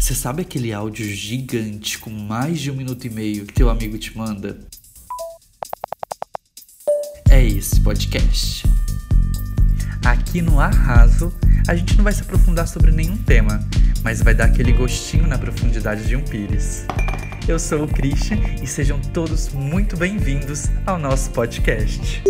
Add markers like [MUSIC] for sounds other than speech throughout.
Você sabe aquele áudio gigante com mais de um minuto e meio que teu amigo te manda? É esse podcast. Aqui no Arraso, a gente não vai se aprofundar sobre nenhum tema, mas vai dar aquele gostinho na profundidade de um pires. Eu sou o Christian e sejam todos muito bem-vindos ao nosso podcast.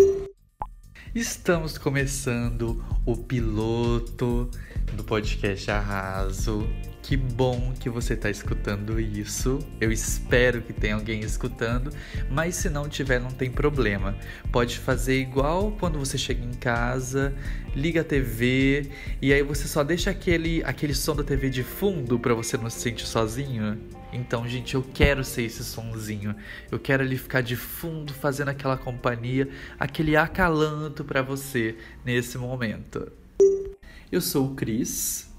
Estamos começando o piloto do podcast Arraso. Que bom que você está escutando isso. Eu espero que tenha alguém escutando, mas se não tiver, não tem problema. Pode fazer igual quando você chega em casa, liga a TV e aí você só deixa aquele, aquele som da TV de fundo para você não se sentir sozinho. Então, gente, eu quero ser esse sonzinho. Eu quero ali ficar de fundo fazendo aquela companhia, aquele acalanto para você nesse momento. Eu sou o Cris.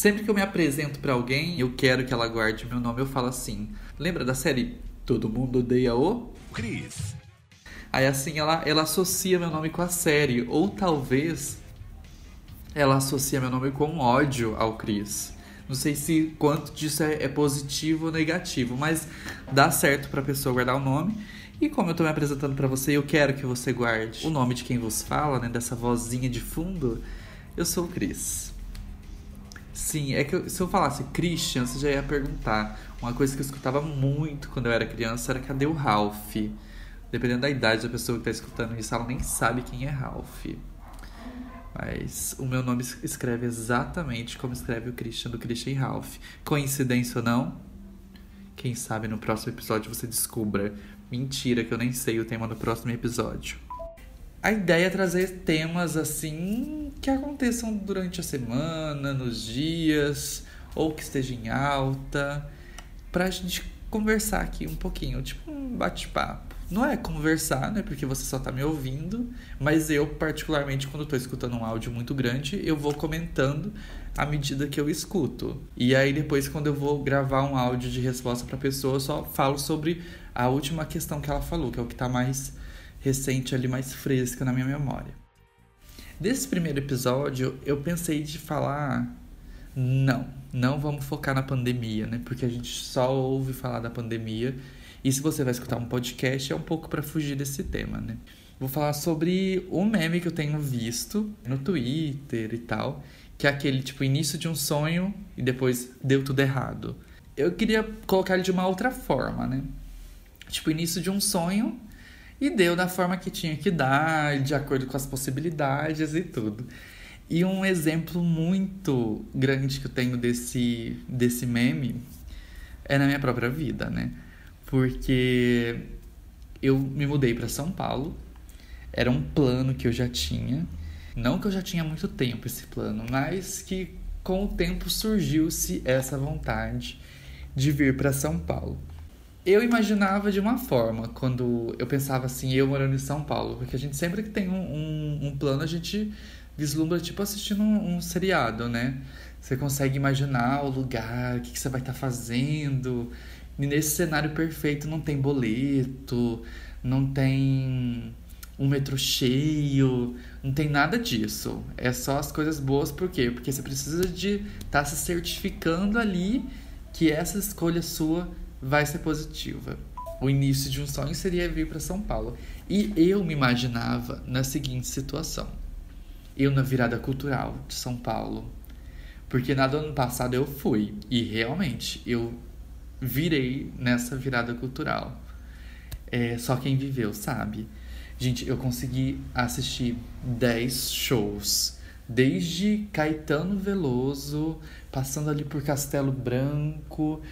Sempre que eu me apresento para alguém, eu quero que ela guarde meu nome, eu falo assim: "Lembra da série Todo mundo odeia o Cris?" Aí assim ela ela associa meu nome com a série, ou talvez ela associa meu nome com ódio ao Cris. Não sei se quanto disso é, é positivo ou negativo, mas dá certo para a pessoa guardar o nome. E como eu tô me apresentando para você, eu quero que você guarde o nome de quem vos fala, né, dessa vozinha de fundo. Eu sou o Cris. Sim, é que eu, se eu falasse Christian, você já ia perguntar. Uma coisa que eu escutava muito quando eu era criança era cadê o Ralph? Dependendo da idade da pessoa que tá escutando isso, ela nem sabe quem é Ralph. Mas o meu nome escreve exatamente como escreve o Christian do Christian Ralph. Coincidência ou não? Quem sabe no próximo episódio você descubra. Mentira, que eu nem sei o tema do próximo episódio. A ideia é trazer temas assim que aconteçam durante a semana, nos dias, ou que esteja em alta, pra gente conversar aqui um pouquinho, tipo um bate-papo não é conversar, né? Porque você só tá me ouvindo, mas eu, particularmente, quando tô escutando um áudio muito grande, eu vou comentando à medida que eu escuto. E aí depois, quando eu vou gravar um áudio de resposta pra pessoa, eu só falo sobre a última questão que ela falou, que é o que tá mais recente ali, mais fresca na minha memória. Desse primeiro episódio, eu pensei de falar. Não, não vamos focar na pandemia, né? Porque a gente só ouve falar da pandemia e se você vai escutar um podcast, é um pouco para fugir desse tema, né? Vou falar sobre um meme que eu tenho visto no Twitter e tal, que é aquele tipo início de um sonho e depois deu tudo errado. Eu queria colocar ele de uma outra forma, né? Tipo, início de um sonho e deu da forma que tinha que dar, de acordo com as possibilidades e tudo. E um exemplo muito grande que eu tenho desse, desse meme é na minha própria vida, né? porque eu me mudei para São Paulo. Era um plano que eu já tinha. Não que eu já tinha muito tempo esse plano, mas que com o tempo surgiu-se essa vontade de vir para São Paulo. Eu imaginava de uma forma quando eu pensava assim, eu morando em São Paulo, porque a gente sempre que tem um, um, um plano, a gente vislumbra tipo assistindo um, um, seriado, né? Você consegue imaginar o lugar, o que, que você vai estar tá fazendo, e nesse cenário perfeito não tem boleto, não tem um metrô cheio, não tem nada disso. É só as coisas boas, por quê? Porque você precisa de estar tá se certificando ali que essa escolha sua vai ser positiva. O início de um sonho seria vir para São Paulo. E eu me imaginava na seguinte situação: eu na virada cultural de São Paulo. Porque na do ano passado eu fui e realmente eu virei nessa virada cultural. É, só quem viveu sabe. Gente, eu consegui assistir 10 shows. Desde Caetano Veloso, passando ali por Castelo Branco,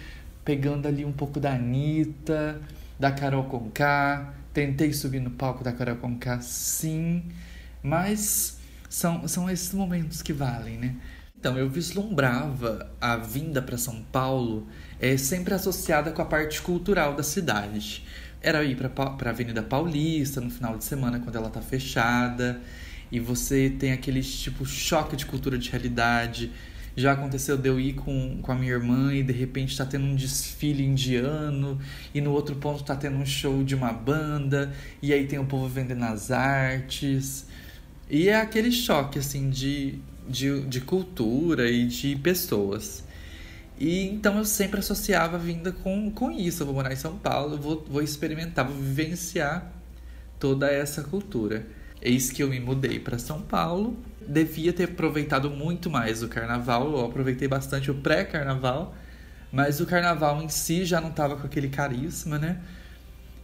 pegando ali um pouco da Anitta, da Carol Conká. Tentei subir no palco da Carol Conká, sim. Mas são, são esses momentos que valem, né? Então, eu vislumbrava a vinda para São Paulo é sempre associada com a parte cultural da cidade. Era ir para a Avenida Paulista no final de semana, quando ela está fechada, e você tem aquele tipo choque de cultura de realidade. Já aconteceu de eu ir com, com a minha irmã e de repente está tendo um desfile indiano, e no outro ponto está tendo um show de uma banda, e aí tem o povo vendendo as artes. E é aquele choque assim de, de, de cultura e de pessoas. E então eu sempre associava a vinda com, com isso. Eu vou morar em São Paulo, vou, vou experimentar, vou vivenciar toda essa cultura. Eis que eu me mudei para São Paulo. Devia ter aproveitado muito mais o carnaval. Eu aproveitei bastante o pré-carnaval. Mas o carnaval em si já não tava com aquele carisma, né?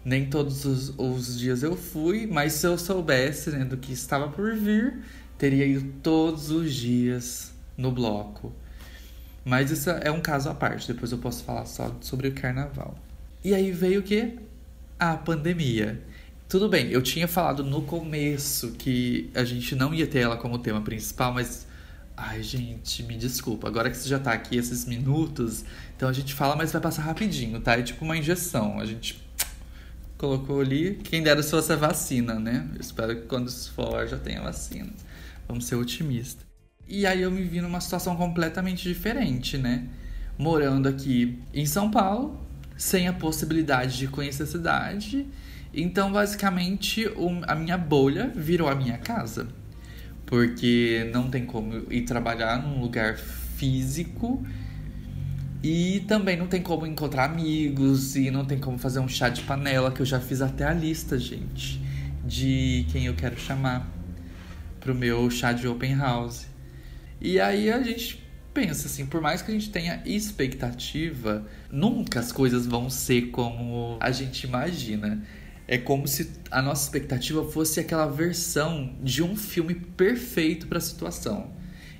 Nem todos os, os dias eu fui, mas se eu soubesse né, do que estava por vir, teria ido todos os dias no bloco. Mas isso é um caso à parte, depois eu posso falar só sobre o carnaval. E aí veio o que? A pandemia. Tudo bem, eu tinha falado no começo que a gente não ia ter ela como tema principal, mas. Ai, gente, me desculpa. Agora que você já tá aqui esses minutos, então a gente fala, mas vai passar rapidinho, tá? É tipo uma injeção. A gente colocou ali. Quem dera se fosse a vacina, né? Eu espero que quando isso for já tenha vacina. Vamos ser otimistas. E aí eu me vi numa situação completamente diferente, né? Morando aqui em São Paulo, sem a possibilidade de conhecer a cidade. Então, basicamente, a minha bolha virou a minha casa. Porque não tem como ir trabalhar num lugar físico e também não tem como encontrar amigos e não tem como fazer um chá de panela, que eu já fiz até a lista, gente, de quem eu quero chamar pro meu chá de open house. E aí a gente pensa assim, por mais que a gente tenha expectativa, nunca as coisas vão ser como a gente imagina. É como se a nossa expectativa fosse aquela versão de um filme perfeito para a situação.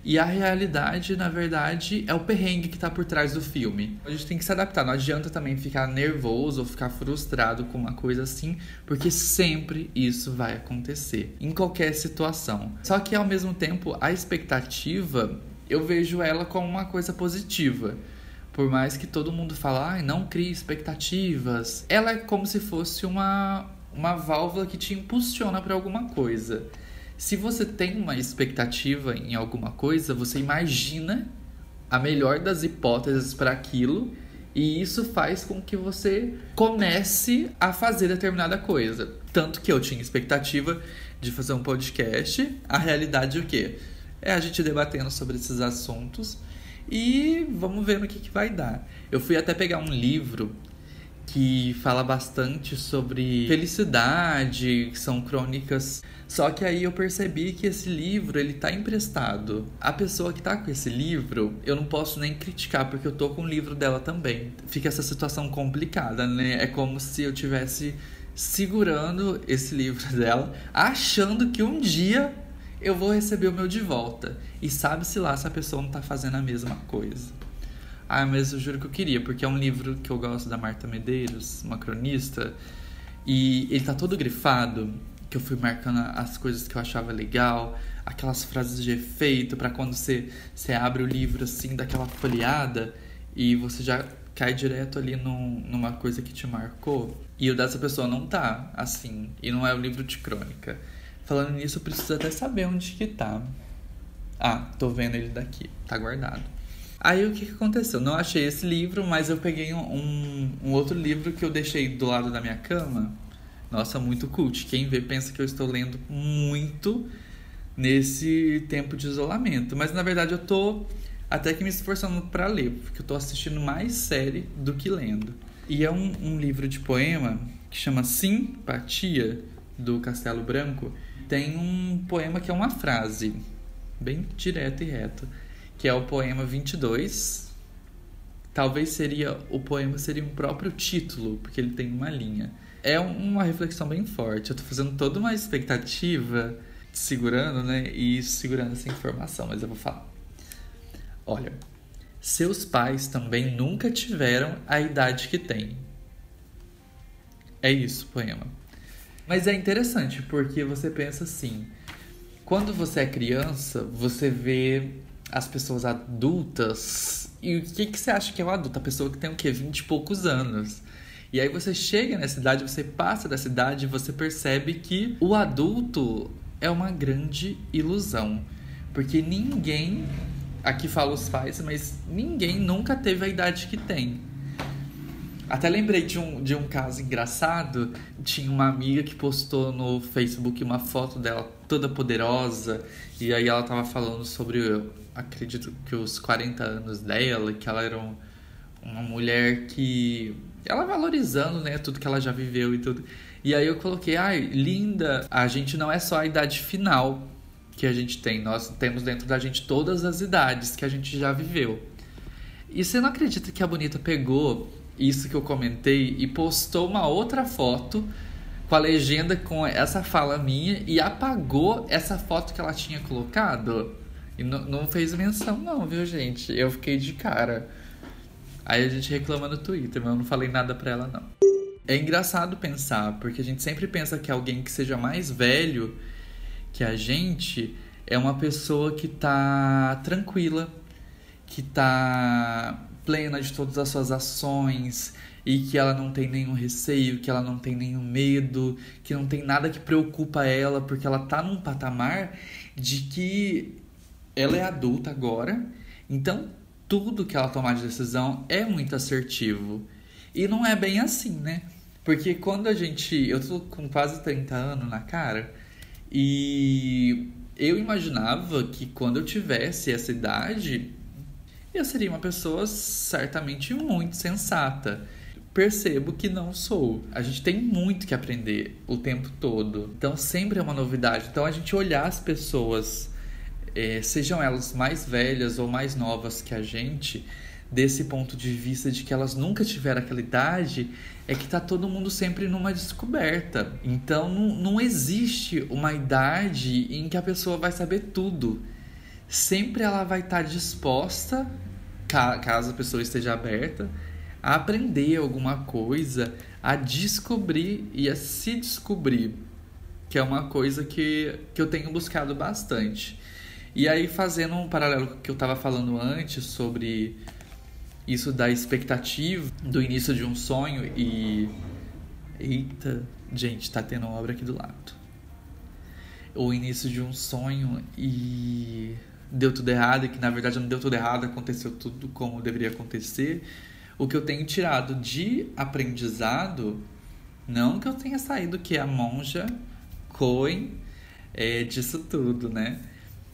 E a realidade, na verdade, é o perrengue que tá por trás do filme. A gente tem que se adaptar, não adianta também ficar nervoso ou ficar frustrado com uma coisa assim, porque sempre isso vai acontecer, em qualquer situação. Só que ao mesmo tempo, a expectativa, eu vejo ela como uma coisa positiva. Por mais que todo mundo fale, ah, não crie expectativas, ela é como se fosse uma, uma válvula que te impulsiona para alguma coisa. Se você tem uma expectativa em alguma coisa, você imagina a melhor das hipóteses para aquilo e isso faz com que você comece a fazer determinada coisa. Tanto que eu tinha expectativa de fazer um podcast. A realidade é o quê? É a gente debatendo sobre esses assuntos e vamos ver no que, que vai dar. Eu fui até pegar um livro que fala bastante sobre felicidade, que são crônicas. Só que aí eu percebi que esse livro, ele tá emprestado. A pessoa que tá com esse livro, eu não posso nem criticar porque eu tô com o livro dela também. Fica essa situação complicada, né? É como se eu tivesse segurando esse livro [LAUGHS] dela, achando que um dia eu vou receber o meu de volta. E sabe-se lá se a pessoa não tá fazendo a mesma coisa. Ah, mas eu juro que eu queria, porque é um livro que eu gosto da Marta Medeiros, uma cronista, e ele tá todo grifado, que eu fui marcando as coisas que eu achava legal, aquelas frases de efeito para quando você, você abre o livro assim, daquela folheada e você já cai direto ali num, numa coisa que te marcou. E o dessa pessoa não tá assim, e não é o livro de crônica. Falando nisso, eu preciso até saber onde que tá. Ah, tô vendo ele daqui, tá guardado. Aí o que, que aconteceu? Não achei esse livro, mas eu peguei um, um outro livro que eu deixei do lado da minha cama. Nossa, muito cult. Quem vê pensa que eu estou lendo muito nesse tempo de isolamento. Mas na verdade eu tô até que me esforçando para ler, porque eu tô assistindo mais série do que lendo. E é um, um livro de poema que chama Simpatia, do Castelo Branco. Tem um poema que é uma frase, bem direta e reta que é o poema 22. Talvez seria o poema seria um próprio título, porque ele tem uma linha. É uma reflexão bem forte. Eu tô fazendo toda uma expectativa, segurando, né? E segurando essa informação, mas eu vou falar. Olha, seus pais também nunca tiveram a idade que têm. É isso, poema. Mas é interessante porque você pensa assim: quando você é criança, você vê as pessoas adultas. E o que, que você acha que é um adulto? A pessoa que tem o quê? 20 e poucos anos. E aí você chega nessa idade, você passa dessa idade e você percebe que o adulto é uma grande ilusão. Porque ninguém, aqui fala os pais, mas ninguém nunca teve a idade que tem. Até lembrei de um, de um caso engraçado. Tinha uma amiga que postou no Facebook uma foto dela toda poderosa. E aí ela tava falando sobre acredito que os 40 anos dela, que ela era um, uma mulher que ela valorizando, né, tudo que ela já viveu e tudo. E aí eu coloquei, ai, linda, a gente não é só a idade final que a gente tem, nós temos dentro da gente todas as idades que a gente já viveu. E você não acredita que a Bonita pegou isso que eu comentei e postou uma outra foto com a legenda com essa fala minha e apagou essa foto que ela tinha colocado? E não fez menção, não, viu, gente? Eu fiquei de cara. Aí a gente reclama no Twitter, mas eu não falei nada pra ela, não. É engraçado pensar, porque a gente sempre pensa que alguém que seja mais velho que a gente é uma pessoa que tá tranquila, que tá plena de todas as suas ações e que ela não tem nenhum receio, que ela não tem nenhum medo, que não tem nada que preocupa ela, porque ela tá num patamar de que ela é adulta agora, então tudo que ela tomar de decisão é muito assertivo. E não é bem assim, né? Porque quando a gente. Eu tô com quase 30 anos na cara e eu imaginava que quando eu tivesse essa idade, eu seria uma pessoa certamente muito sensata. Percebo que não sou. A gente tem muito que aprender o tempo todo. Então sempre é uma novidade. Então a gente olhar as pessoas é, sejam elas mais velhas ou mais novas que a gente, desse ponto de vista de que elas nunca tiveram aquela idade, é que tá todo mundo sempre numa descoberta. Então não, não existe uma idade em que a pessoa vai saber tudo. Sempre ela vai estar tá disposta, caso a pessoa esteja aberta, a aprender alguma coisa, a descobrir e a se descobrir, que é uma coisa que, que eu tenho buscado bastante. E aí, fazendo um paralelo com o que eu estava falando antes sobre isso da expectativa do início de um sonho e. Eita, gente, tá tendo obra aqui do lado. O início de um sonho e deu tudo errado, e que na verdade não deu tudo errado, aconteceu tudo como deveria acontecer. O que eu tenho tirado de aprendizado, não que eu tenha saído que a monja Coen é, disso tudo, né?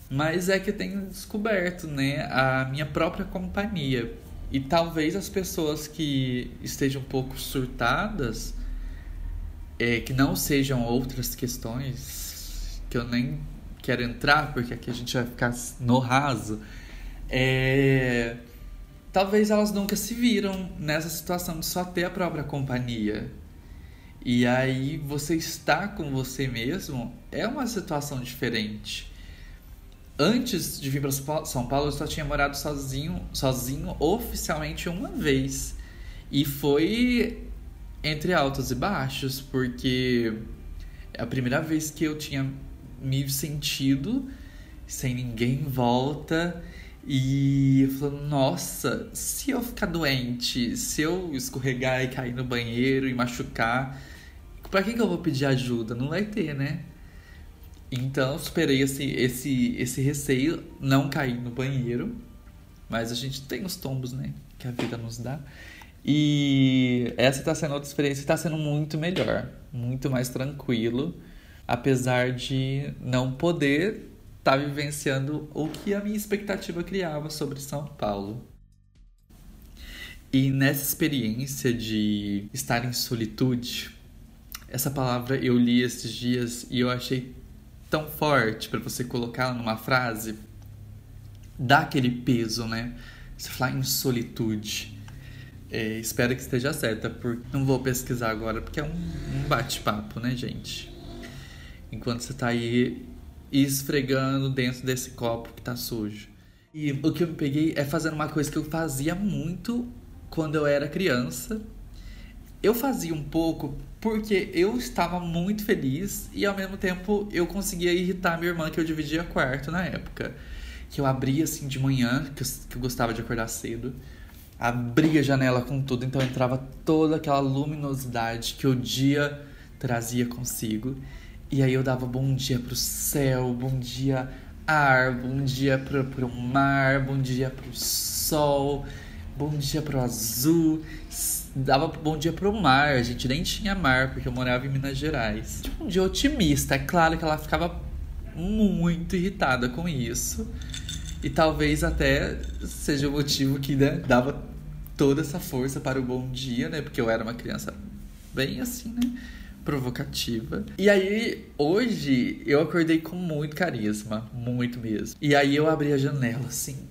Mas é que eu tenho descoberto, né, a minha própria companhia. E talvez as pessoas que estejam um pouco surtadas, é, que não sejam outras questões, que eu nem quero entrar, porque aqui a gente vai ficar no raso, é, talvez elas nunca se viram nessa situação de só ter a própria companhia. E aí você estar com você mesmo é uma situação diferente antes de vir para São Paulo, eu só tinha morado sozinho, sozinho oficialmente uma vez. E foi entre altos e baixos, porque é a primeira vez que eu tinha me sentido sem ninguém em volta. E falei, nossa, se eu ficar doente, se eu escorregar e cair no banheiro e machucar, pra que, que eu vou pedir ajuda? Não vai ter, né? Então, superei esse, esse, esse receio, não cair no banheiro. Mas a gente tem os tombos, né? Que a vida nos dá. E essa está sendo outra experiência está sendo muito melhor, muito mais tranquilo, apesar de não poder estar tá vivenciando o que a minha expectativa criava sobre São Paulo. E nessa experiência de estar em solitude, essa palavra eu li esses dias e eu achei tão forte para você colocar numa frase, dá aquele peso, né? Você falar em solitude. É, espero que esteja certa, porque não vou pesquisar agora, porque é um, um bate-papo, né, gente? Enquanto você tá aí esfregando dentro desse copo que tá sujo. E o que eu me peguei é fazendo uma coisa que eu fazia muito quando eu era criança. Eu fazia um pouco porque eu estava muito feliz e ao mesmo tempo eu conseguia irritar minha irmã que eu dividia quarto na época. Que eu abria assim de manhã, que eu, que eu gostava de acordar cedo, abria a janela com tudo, então entrava toda aquela luminosidade que o dia trazia consigo. E aí eu dava bom dia pro céu, bom dia ar, bom dia pro, pro mar, bom dia pro sol, bom dia pro azul dava bom dia pro mar. A gente nem tinha mar, porque eu morava em Minas Gerais. Tipo, um dia otimista. É claro que ela ficava muito irritada com isso. E talvez até seja o motivo que né, dava toda essa força para o bom dia, né? Porque eu era uma criança bem assim, né? Provocativa. E aí, hoje, eu acordei com muito carisma. Muito mesmo. E aí eu abri a janela, assim.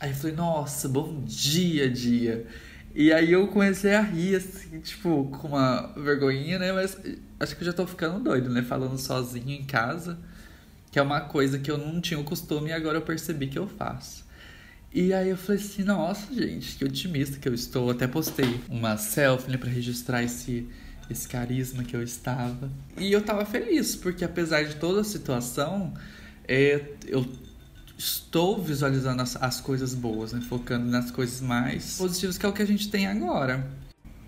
Aí eu falei, nossa, bom dia, dia. E aí eu comecei a rir, assim, tipo, com uma vergonhinha, né? Mas acho que eu já tô ficando doido, né? Falando sozinho em casa. Que é uma coisa que eu não tinha o costume e agora eu percebi que eu faço. E aí eu falei assim, nossa, gente, que otimista que eu estou. Até postei uma selfie né, para registrar esse, esse carisma que eu estava. E eu tava feliz, porque apesar de toda a situação, é, eu estou visualizando as, as coisas boas, né? Focando nas coisas mais positivas, que é o que a gente tem agora.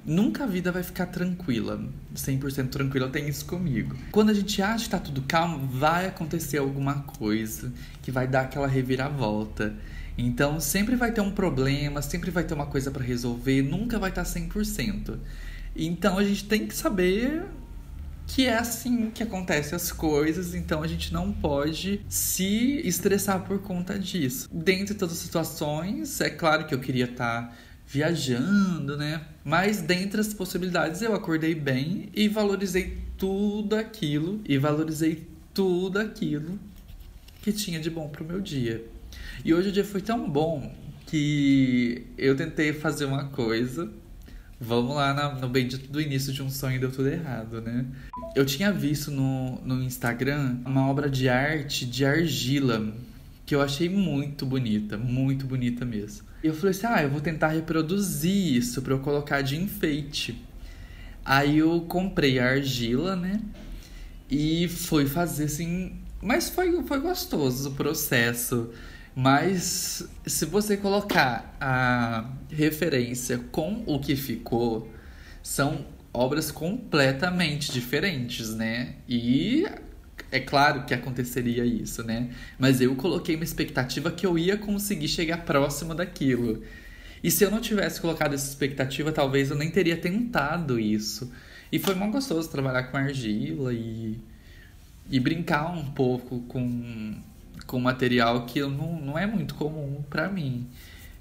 Nunca a vida vai ficar tranquila, 100% tranquila, eu tenho isso comigo. Quando a gente acha que tá tudo calmo, vai acontecer alguma coisa que vai dar aquela reviravolta. Então sempre vai ter um problema, sempre vai ter uma coisa para resolver, nunca vai estar tá 100%. Então a gente tem que saber que é assim que acontecem as coisas, então a gente não pode se estressar por conta disso. Dentro de todas as situações, é claro que eu queria estar viajando, né? Mas dentre as possibilidades eu acordei bem e valorizei tudo aquilo e valorizei tudo aquilo que tinha de bom pro meu dia. E hoje o dia foi tão bom que eu tentei fazer uma coisa. Vamos lá na, no bendito do início de um sonho deu tudo errado, né? Eu tinha visto no, no Instagram uma obra de arte de argila que eu achei muito bonita, muito bonita mesmo. E eu falei assim: ah, eu vou tentar reproduzir isso para eu colocar de enfeite. Aí eu comprei a argila, né? E fui fazer assim. Mas foi, foi gostoso o processo. Mas se você colocar a referência com o que ficou, são obras completamente diferentes, né? E é claro que aconteceria isso, né? Mas eu coloquei uma expectativa que eu ia conseguir chegar próximo daquilo. E se eu não tivesse colocado essa expectativa, talvez eu nem teria tentado isso. E foi muito gostoso trabalhar com argila e, e brincar um pouco com, com material que não, não é muito comum para mim.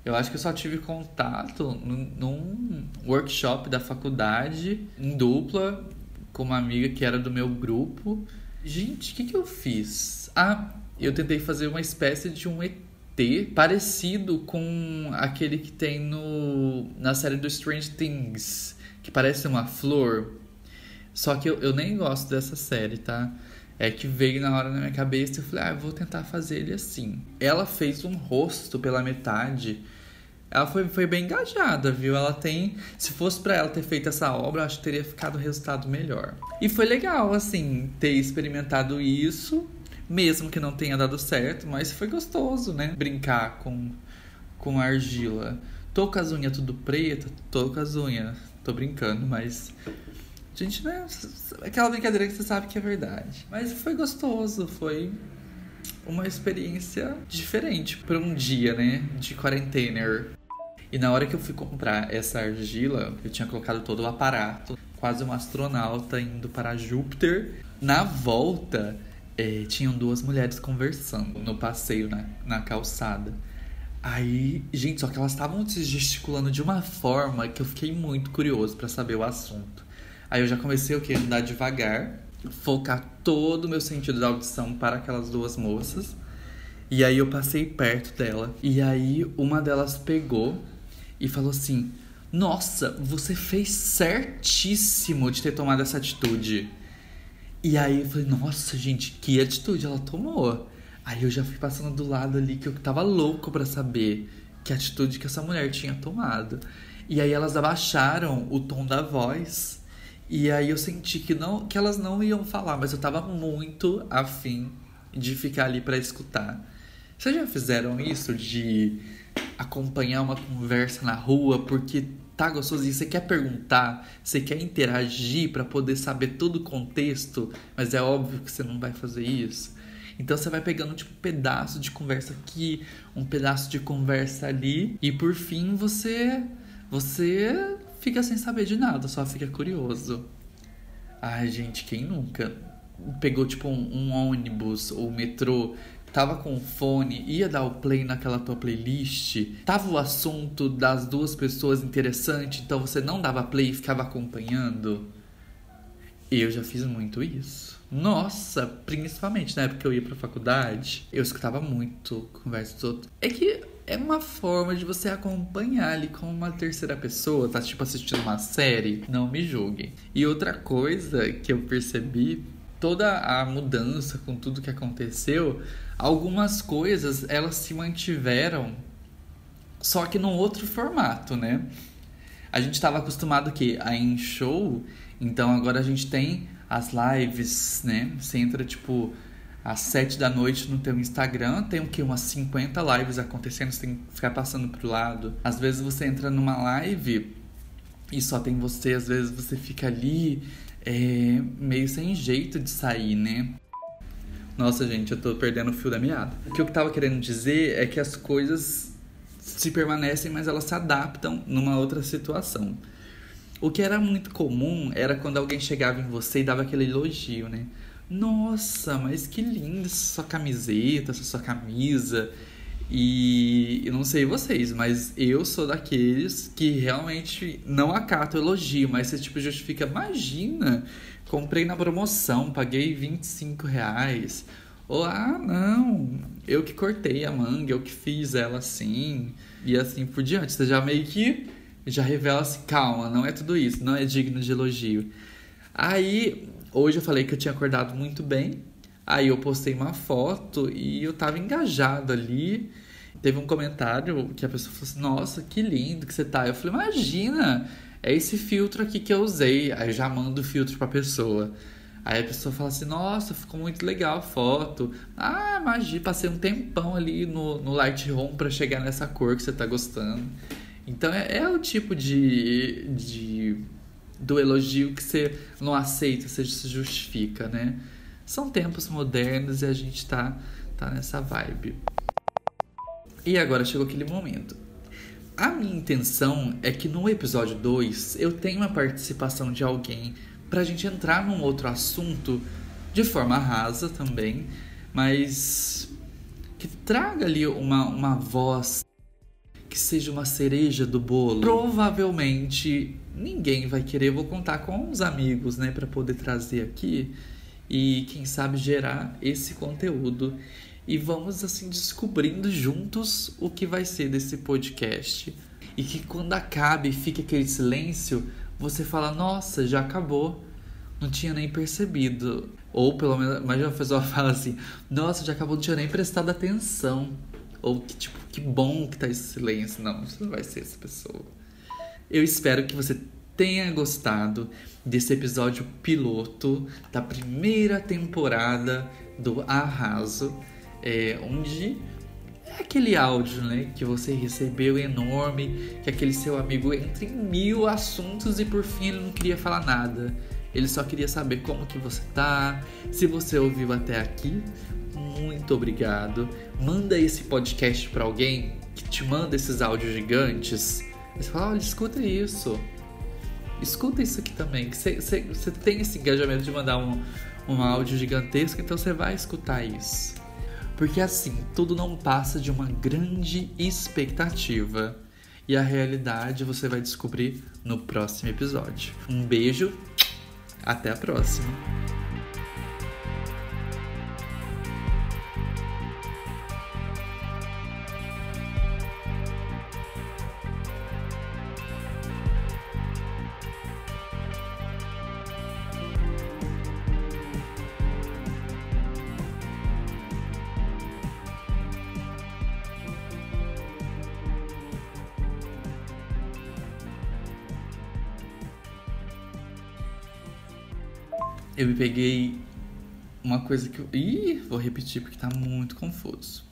Eu acho que eu só tive contato num workshop da faculdade, em dupla, com uma amiga que era do meu grupo. Gente, o que, que eu fiz? Ah, eu tentei fazer uma espécie de um ET parecido com aquele que tem no, na série do Strange Things, que parece uma flor. Só que eu, eu nem gosto dessa série, tá? É que veio na hora na minha cabeça e eu falei, ah, eu vou tentar fazer ele assim. Ela fez um rosto pela metade ela foi, foi bem engajada, viu? Ela tem. Se fosse para ela ter feito essa obra, acho que teria ficado o resultado melhor. E foi legal, assim, ter experimentado isso, mesmo que não tenha dado certo, mas foi gostoso, né? Brincar com, com argila. Tô com as unhas tudo preta, tô com as unhas. Tô brincando, mas. Gente, né? Aquela brincadeira que você sabe que é verdade. Mas foi gostoso, foi uma experiência diferente para um dia, né? De quarentena. E na hora que eu fui comprar essa argila, eu tinha colocado todo o aparato, quase um astronauta indo para Júpiter. Na volta, é, tinham duas mulheres conversando no passeio, na, na calçada. Aí, gente, só que elas estavam se gesticulando de uma forma que eu fiquei muito curioso para saber o assunto. Aí eu já comecei o que? Andar devagar, focar todo o meu sentido da audição para aquelas duas moças. E aí eu passei perto dela. E aí uma delas pegou e falou assim: Nossa, você fez certíssimo de ter tomado essa atitude. E aí eu falei: Nossa, gente, que atitude ela tomou. Aí eu já fui passando do lado ali que eu tava louco para saber que atitude que essa mulher tinha tomado. E aí elas abaixaram o tom da voz. E aí eu senti que não que elas não iam falar, mas eu tava muito afim de ficar ali para escutar. Vocês já fizeram isso de acompanhar uma conversa na rua porque tá gostoso e você quer perguntar, você quer interagir para poder saber todo o contexto, mas é óbvio que você não vai fazer isso. Então você vai pegando tipo um pedaço de conversa aqui, um pedaço de conversa ali e por fim você você fica sem saber de nada, só fica curioso. Ai, gente, quem nunca pegou tipo um, um ônibus ou metrô tava com o fone, ia dar o play naquela tua playlist, tava o assunto das duas pessoas interessante, então você não dava play e ficava acompanhando. Eu já fiz muito isso. Nossa, principalmente na época que eu ia pra faculdade, eu escutava muito conversa dos outros. É que é uma forma de você acompanhar ali como uma terceira pessoa, tá tipo assistindo uma série, não me julguem. E outra coisa que eu percebi, toda a mudança com tudo que aconteceu, algumas coisas elas se mantiveram só que num outro formato, né? A gente estava acostumado que a em show, então agora a gente tem as lives, né? Você entra tipo às 7 da noite no teu Instagram, tem o que? Umas 50 lives acontecendo, você tem que ficar passando pro lado. Às vezes você entra numa live e só tem você, às vezes você fica ali é, meio sem jeito de sair, né? Nossa, gente, eu tô perdendo o fio da meada. O que eu tava querendo dizer é que as coisas se permanecem, mas elas se adaptam numa outra situação. O que era muito comum era quando alguém chegava em você e dava aquele elogio, né? Nossa, mas que linda essa sua camiseta, essa sua camisa. E eu não sei vocês, mas eu sou daqueles que realmente não acato elogio, mas você tipo justifica, imagina, comprei na promoção, paguei 25 reais. Ou, ah, não, eu que cortei a manga, eu que fiz ela assim, e assim por diante. Você já meio que já revela assim, calma, não é tudo isso, não é digno de elogio. Aí Hoje eu falei que eu tinha acordado muito bem. Aí eu postei uma foto e eu tava engajado ali. Teve um comentário que a pessoa falou assim: Nossa, que lindo que você tá. Eu falei: Imagina, é esse filtro aqui que eu usei. Aí eu já mando o filtro pra pessoa. Aí a pessoa fala assim: Nossa, ficou muito legal a foto. Ah, imagina, passei um tempão ali no, no Lightroom para chegar nessa cor que você tá gostando. Então é, é o tipo de, de do elogio que você não aceita, você se justifica, né? São tempos modernos e a gente tá, tá nessa vibe. E agora chegou aquele momento. A minha intenção é que no episódio 2 eu tenha uma participação de alguém pra gente entrar num outro assunto de forma rasa também, mas que traga ali uma, uma voz que seja uma cereja do bolo. Provavelmente ninguém vai querer, vou contar com os amigos, né, para poder trazer aqui e quem sabe gerar esse conteúdo e vamos assim descobrindo juntos o que vai ser desse podcast. E que quando acabe fique aquele silêncio, você fala: "Nossa, já acabou". Não tinha nem percebido. Ou pelo menos, mas a pessoa [LAUGHS] fala assim: "Nossa, já acabou, não tinha nem prestado atenção". Ou que tipo, que bom que tá esse silêncio. Não, você não vai ser essa pessoa. Eu espero que você tenha gostado desse episódio piloto da primeira temporada do Arraso, é, onde é aquele áudio né, que você recebeu enorme, que aquele seu amigo entra em mil assuntos e por fim ele não queria falar nada. Ele só queria saber como que você tá, se você ouviu até aqui. Muito obrigado. Manda esse podcast para alguém que te manda esses áudios gigantes. Você fala, olha, escuta isso. Escuta isso aqui também. Você tem esse engajamento de mandar um, um áudio gigantesco, então você vai escutar isso. Porque assim, tudo não passa de uma grande expectativa. E a realidade você vai descobrir no próximo episódio. Um beijo até a próxima! Peguei uma coisa que eu. Ih, vou repetir porque tá muito confuso.